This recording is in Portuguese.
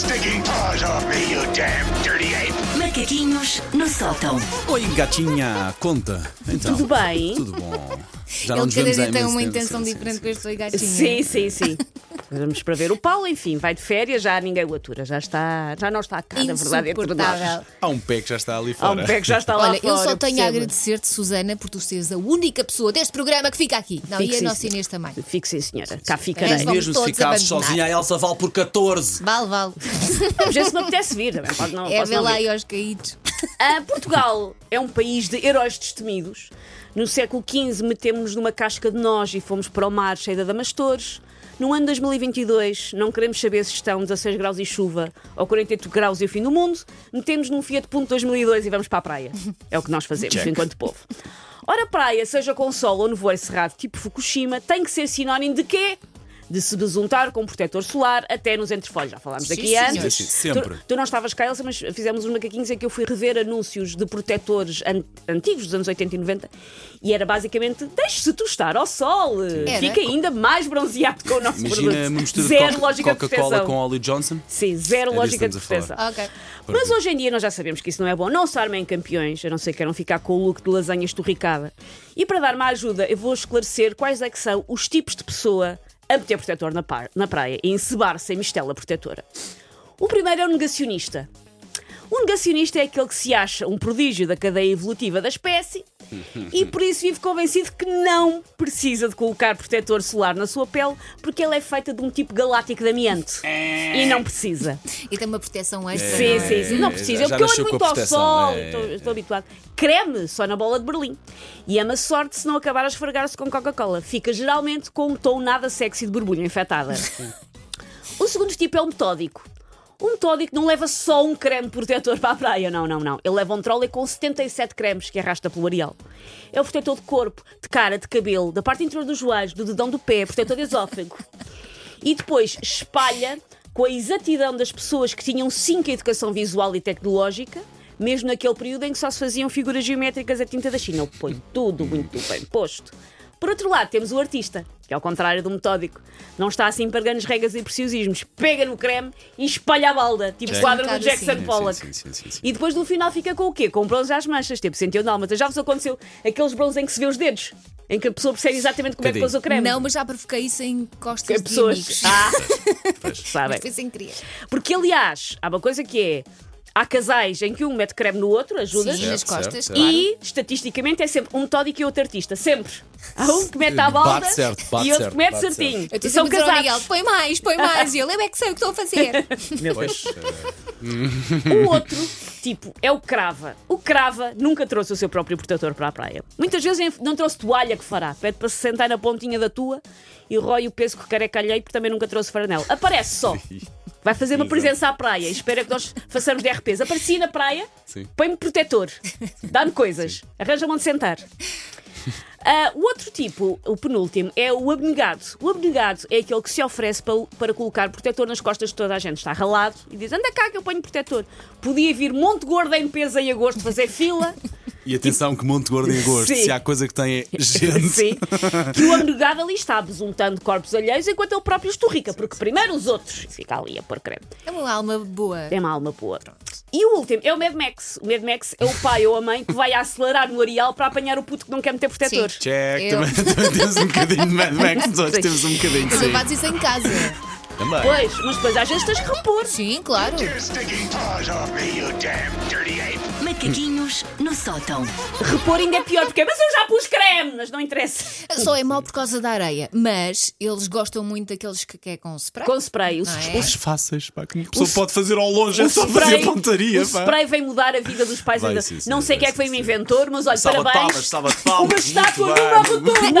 stinking paws off me, you damn dirty ape! Macaquinhos no sótão. Oi, gatinha, conta. Então, Tudo bem? Tudo bom. Já Ele nos cada vemos há dia tem imenso uma tempo, intenção sim, diferente sim, com este oi gatinho. Sim, sim, sim. Vamos para ver o Paulo, enfim, vai de férias, já ninguém o atura, já está, já não está cá, na verdade, entre nós. Há um pé que já está ali Há fora. um pé que já está lá Olha, eu fora, só tenho a percebo. agradecer-te, Susana, por tu seres a única pessoa deste programa que fica aqui. Não, Fique, e a nossa. Inês também. Fique sim, senhora, cá ficarei. vamos Mesmo se abandonar. sozinha, a Elsa vale por 14. Vale, vale. Mas esse me apetece vir, também pode não, É não lá aí aos caídos. Ah, Portugal é um país de heróis destemidos. No século XV metemos-nos numa casca de nós e fomos para o mar cheio de adamastores. No ano 2022 não queremos saber se estão 16 graus e chuva ou 48 graus e o fim do mundo. Metemos num Fiat Punto 2002 e vamos para a praia. É o que nós fazemos Check. enquanto povo. Ora, praia, seja com sol ou nevoeiro cerrado tipo Fukushima, tem que ser sinónimo de quê? De se besuntar com protetor solar até nos entrefolhos. Já falámos Sim, aqui senhor. antes. Sim, sempre. Tu, tu não estavas cá, Elsa, mas fizemos uns macaquinhos em que eu fui rever anúncios de protetores an- antigos dos anos 80 e 90 e era basicamente deixe-se tostar ao sol, Era. fica ainda mais bronzeado com o nosso Imagina produto. uma mistura Zero de Coca- lógica de Coca-Cola com óleo Johnson. Sim, zero É lógica de proteção. Mas hoje em dia nós já sabemos que isso não é bom. Não se armem campeões, a não ser que queiram ficar com o look de lasanha esturricada. E para dar-me a ajuda, eu vou esclarecer quais é que são os tipos de pessoa a meter protetor na, par- na praia e encebar sem mistela protetora. O primeiro é o negacionista. O negacionista é aquele que se acha um prodígio da cadeia evolutiva da espécie e por isso vive convencido que não precisa de colocar protetor solar na sua pele porque ele é feita de um tipo galáctico de amianto. E não precisa. E tem uma proteção extra. Sim, não é? sim, sim. Não É, precisa. já Eu, porque eu ando muito ao sol, é. estou, estou habituado. Creme só na bola de Berlim. E é uma sorte se não acabar a esfregar-se com Coca-Cola. Fica geralmente com um tom nada sexy de borbulha infectada. o segundo tipo é o metódico. O metódico não leva só um creme protetor para a praia, não, não, não. Ele leva um trolley com 77 cremes que arrasta pelo areal. É o protetor de corpo, de cara, de cabelo, da parte interior dos joelhos, do dedão do pé, protetor de esófago. E depois espalha com a exatidão das pessoas que tinham cinco educação visual e tecnológica, mesmo naquele período em que só se faziam figuras geométricas a tinta da China. Ele põe tudo muito bem posto. Por outro lado, temos o artista, que ao contrário do metódico, não está assim para grandes regas e preciosismos. Pega no creme e espalha a balda, tipo Sim. quadro Um do Jackson assim. Pollock. Sim, sim, sim, sim. E depois no final fica com o quê? Com bronze às manchas, tipo 101 dálmatas. Já vos aconteceu aqueles bronzes em que se vê os dedos? Em que a pessoa percebe exatamente como é que Cadê? pôs o creme? Não, mas já provoquei isso em costas Que de pessoas. amigos. Ah, Mas sabem. foi sem querer. Porque, aliás, há uma coisa que é. Há casais em que um mete creme no outro, ajuda. Sim, nas Certo, costas, certo, claro. E, estatisticamente, é sempre um metódico e outro artista. Sempre. Há um que mete à balda Bate certo, bate e outro certo, que mete certinho. Eu E estou são casados. Miguel, põe mais, põe mais. E ele, eu é que sei o que estou a fazer. Pois, O outro tipo é o crava. O crava nunca trouxe o seu próprio protetor para a praia. Muitas vezes não trouxe toalha que fará. Pede para se sentar na pontinha da tua e rói o peso que careca alheio porque também nunca trouxe faranel. Aparece só. Vai fazer uma presença à praia e espera que nós façamos DRPs. Apareci na praia, põe-me protetor, dá-me coisas, arranja-me onde sentar. Ah, o outro tipo, o penúltimo, é o abnegado. O abnegado é aquele que se oferece para, para colocar protetor nas costas de toda a gente. Está ralado e diz: anda cá que eu ponho protetor. Podia vir Monte Gordo em peso em agosto fazer fila. E atenção que Monte Gordo em agosto, Sim. se há coisa que tem é gente. Sim. Que o abnegado ali está besuntando corpos alheios enquanto ele próprio esturrica, porque primeiro os outros. Fica ali a pôr creme. É uma alma boa. É uma alma boa. E o último é o Mad Max. O Mad Max é o pai ou a mãe que vai acelerar no areal para apanhar o puto que não quer meter protetor. Check, Eu- também, também temos um bocadinho de Mad Max, nós temos um bocadinho, Mas eu sim. faço isso em casa. Também. Pois, mas depois às vezes tens que repor. Sim, claro. Macaquinhos no sótão. Repor ainda é pior, porque mas eu já pus creme, mas não interessa. Só é mau por causa da areia. Mas eles gostam muito daqueles que quer com spray. Com spray, o, Não é? Os fáceis, pá, que uma pessoa O- pode fazer ao longe, é o só spray, fazer pontaria, o pá. spray vem mudar a vida dos pais Vai, ainda. sim, sim, não sei quem é que foi o sim, inventor, mas olha, Salva de parabéns. palmas, salva de palmas, Uma muito estátua bem. numa rotunda.